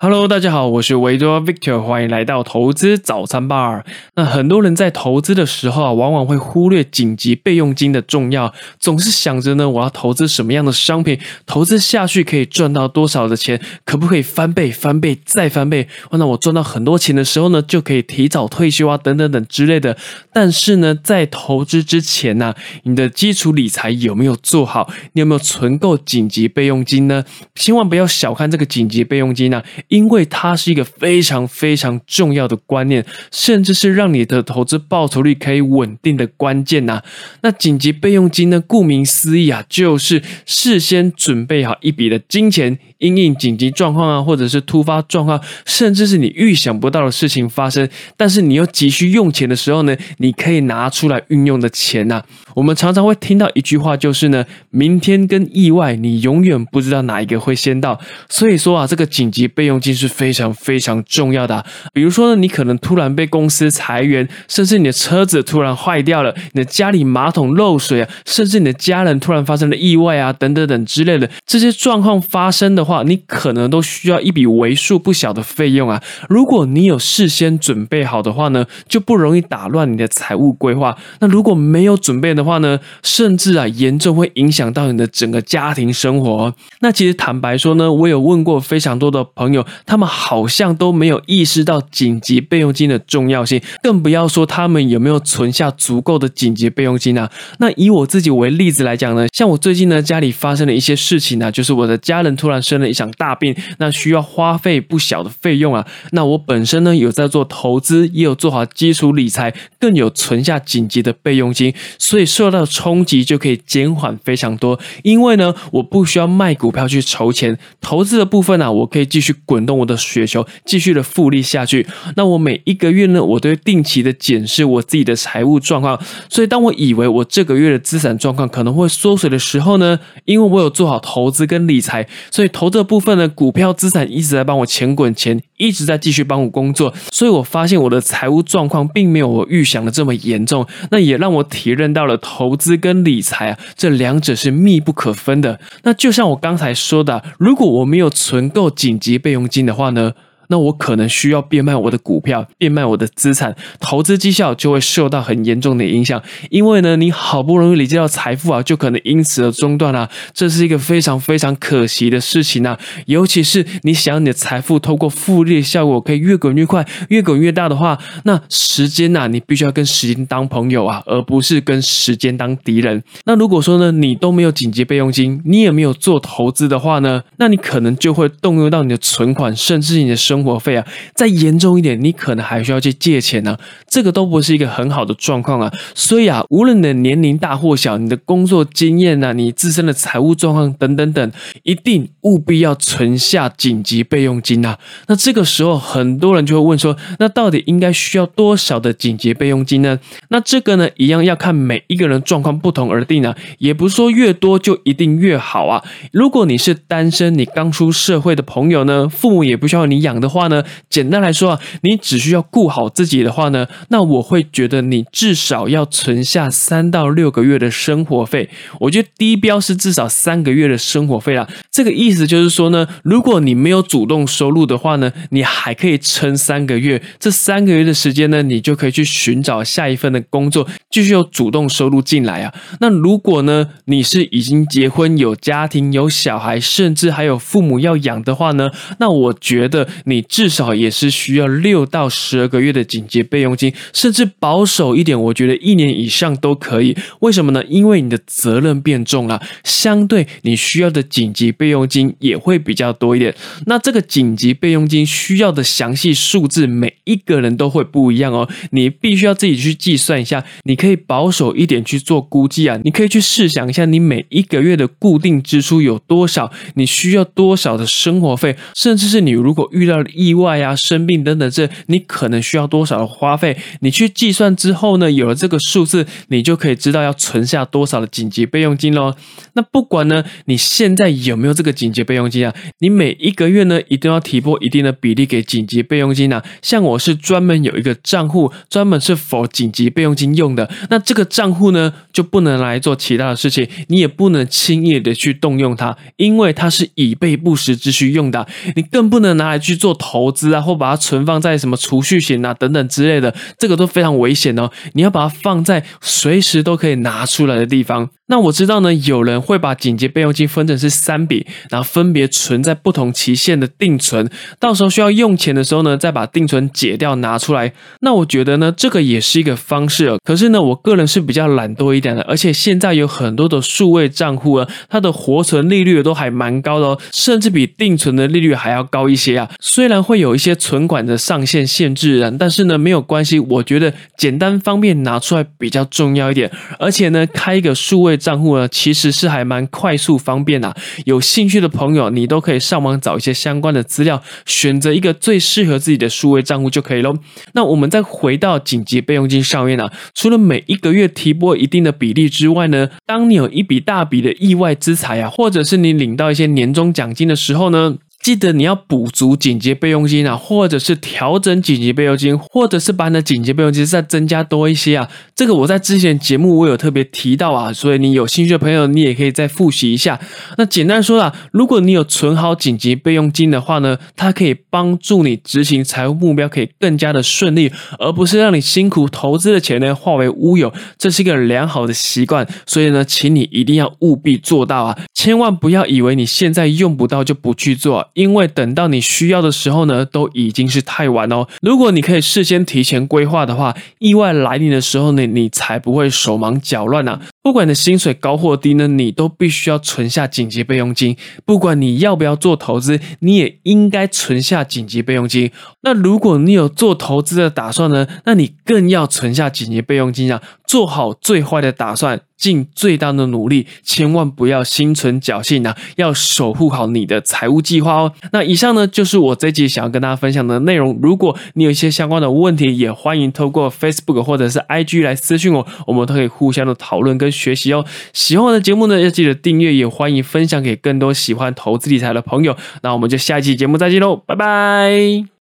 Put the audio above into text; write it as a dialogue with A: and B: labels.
A: Hello，大家好，我是维多 Victor，欢迎来到投资早餐 bar。那很多人在投资的时候啊，往往会忽略紧急备用金的重要，总是想着呢，我要投资什么样的商品，投资下去可以赚到多少的钱，可不可以翻倍、翻倍再翻倍？那我赚到很多钱的时候呢，就可以提早退休啊，等等等之类的。但是呢，在投资之前呢，你的基础理财有没有做好？你有没有存够紧急备用金呢？千万不要小看这个紧急备用金啊！因为它是一个非常非常重要的观念，甚至是让你的投资报酬率可以稳定的关键呐。那紧急备用金呢？顾名思义啊，就是事先准备好一笔的金钱，因应紧急状况啊，或者是突发状况，甚至是你预想不到的事情发生，但是你又急需用钱的时候呢，你可以拿出来运用的钱呐。我们常常会听到一句话，就是呢，明天跟意外，你永远不知道哪一个会先到。所以说啊，这个紧急备用。金是非常非常重要的。比如说呢，你可能突然被公司裁员，甚至你的车子突然坏掉了，你的家里马桶漏水啊，甚至你的家人突然发生了意外啊，等等等之类的这些状况发生的话，你可能都需要一笔为数不小的费用啊。如果你有事先准备好的话呢，就不容易打乱你的财务规划。那如果没有准备的话呢，甚至啊严重会影响到你的整个家庭生活。那其实坦白说呢，我有问过非常多的朋友。他们好像都没有意识到紧急备用金的重要性，更不要说他们有没有存下足够的紧急备用金啊。那以我自己为例子来讲呢，像我最近呢家里发生了一些事情呢，就是我的家人突然生了一场大病，那需要花费不小的费用啊。那我本身呢有在做投资，也有做好基础理财，更有存下紧急的备用金，所以受到冲击就可以减缓非常多。因为呢，我不需要卖股票去筹钱，投资的部分呢，我可以继续滚。滚动我的雪球，继续的复利下去。那我每一个月呢，我都会定期的检视我自己的财务状况。所以，当我以为我这个月的资产状况可能会缩水的时候呢，因为我有做好投资跟理财，所以投资的部分呢，股票资产一直在帮我钱滚钱，一直在继续帮我工作。所以我发现我的财务状况并没有我预想的这么严重。那也让我体认到了投资跟理财啊，这两者是密不可分的。那就像我刚才说的，如果我没有存够紧急备用。金的话呢？那我可能需要变卖我的股票，变卖我的资产，投资绩效就会受到很严重的影响。因为呢，你好不容易累积到财富啊，就可能因此而中断了，这是一个非常非常可惜的事情啊。尤其是你想要你的财富透过复利的效果可以越滚越快，越滚越大的话，那时间呐，你必须要跟时间当朋友啊，而不是跟时间当敌人。那如果说呢，你都没有紧急备用金，你也没有做投资的话呢，那你可能就会动用到你的存款，甚至你的生。生活费啊，再严重一点，你可能还需要去借钱呢。这个都不是一个很好的状况啊。所以啊，无论你的年龄大或小，你的工作经验啊，你自身的财务状况等等等，一定务必要存下紧急备用金啊。那这个时候，很多人就会问说，那到底应该需要多少的紧急备用金呢？那这个呢，一样要看每一个人状况不同而定啊。也不是说越多就一定越好啊。如果你是单身，你刚出社会的朋友呢，父母也不需要你养的的。话呢，简单来说啊，你只需要顾好自己的话呢，那我会觉得你至少要存下三到六个月的生活费。我觉得低标是至少三个月的生活费啦。这个意思就是说呢，如果你没有主动收入的话呢，你还可以撑三个月。这三个月的时间呢，你就可以去寻找下一份的工作，继续有主动收入进来啊。那如果呢，你是已经结婚有家庭有小孩，甚至还有父母要养的话呢，那我觉得你。你至少也是需要六到十二个月的紧急备用金，甚至保守一点，我觉得一年以上都可以。为什么呢？因为你的责任变重了，相对你需要的紧急备用金也会比较多一点。那这个紧急备用金需要的详细数字，每一个人都会不一样哦。你必须要自己去计算一下，你可以保守一点去做估计啊。你可以去试想一下，你每一个月的固定支出有多少，你需要多少的生活费，甚至是你如果遇到意外啊、生病等等，这你可能需要多少的花费？你去计算之后呢，有了这个数字，你就可以知道要存下多少的紧急备用金喽。那不管呢，你现在有没有这个紧急备用金啊？你每一个月呢，一定要提拨一定的比例给紧急备用金啊。像我是专门有一个账户，专门是否紧急备用金用的。那这个账户呢，就不能来做其他的事情，你也不能轻易的去动用它，因为它是以备不时之需用的。你更不能拿来去做。做投资啊，或把它存放在什么储蓄型啊等等之类的，这个都非常危险哦。你要把它放在随时都可以拿出来的地方。那我知道呢，有人会把紧急备用金分成是三笔，然后分别存在不同期限的定存，到时候需要用钱的时候呢，再把定存解掉拿出来。那我觉得呢，这个也是一个方式。可是呢，我个人是比较懒惰一点的，而且现在有很多的数位账户啊，它的活存利率都还蛮高的哦，甚至比定存的利率还要高一些啊。虽然会有一些存款的上限限制啊，但是呢，没有关系，我觉得简单方便拿出来比较重要一点。而且呢，开一个数位账户呢，其实是还蛮快速方便的。有兴趣的朋友，你都可以上网找一些相关的资料，选择一个最适合自己的数位账户就可以喽。那我们再回到紧急备用金上面呢，除了每一个月提拨一定的比例之外呢，当你有一笔大笔的意外之财啊，或者是你领到一些年终奖金的时候呢。记得你要补足紧急备用金啊，或者是调整紧急备用金，或者是把你的紧急备用金再增加多一些啊。这个我在之前节目我有特别提到啊，所以你有兴趣的朋友，你也可以再复习一下。那简单说啊，如果你有存好紧急备用金的话呢，它可以帮助你执行财务目标，可以更加的顺利，而不是让你辛苦投资的钱呢化为乌有。这是一个良好的习惯，所以呢，请你一定要务必做到啊，千万不要以为你现在用不到就不去做。因为等到你需要的时候呢，都已经是太晚哦。如果你可以事先提前规划的话，意外来临的时候呢，你才不会手忙脚乱啊。不管你的薪水高或低呢，你都必须要存下紧急备用金。不管你要不要做投资，你也应该存下紧急备用金。那如果你有做投资的打算呢，那你更要存下紧急备用金啊，做好最坏的打算。尽最大的努力，千万不要心存侥幸啊！要守护好你的财务计划哦。那以上呢，就是我这集想要跟大家分享的内容。如果你有一些相关的问题，也欢迎透过 Facebook 或者是 IG 来私信我，我们都可以互相的讨论跟学习哦。喜欢我的节目呢，要记得订阅，也欢迎分享给更多喜欢投资理财的朋友。那我们就下一期节目再见喽，拜拜。